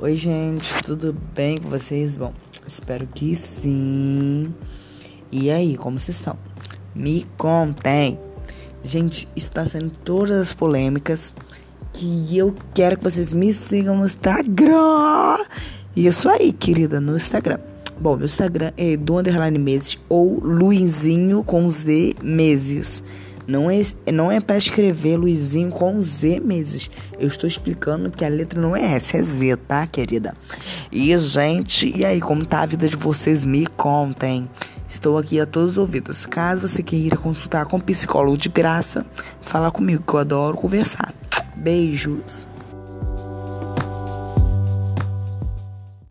Oi, gente, tudo bem com vocês? Bom, espero que sim. E aí, como vocês estão? Me contem. Gente, está sendo todas as polêmicas que eu quero que vocês me sigam no Instagram. Isso aí, querida, no Instagram. Bom, meu Instagram é do underline meses ou Luizinho com Z meses. Não é, não é para escrever Luizinho com Z meses. Eu estou explicando que a letra não é S, é Z, tá, querida? E, gente, e aí, como tá a vida de vocês? Me contem. Estou aqui a todos os ouvidos. Caso você queira consultar com um psicólogo de graça, fala comigo, que eu adoro conversar. Beijos.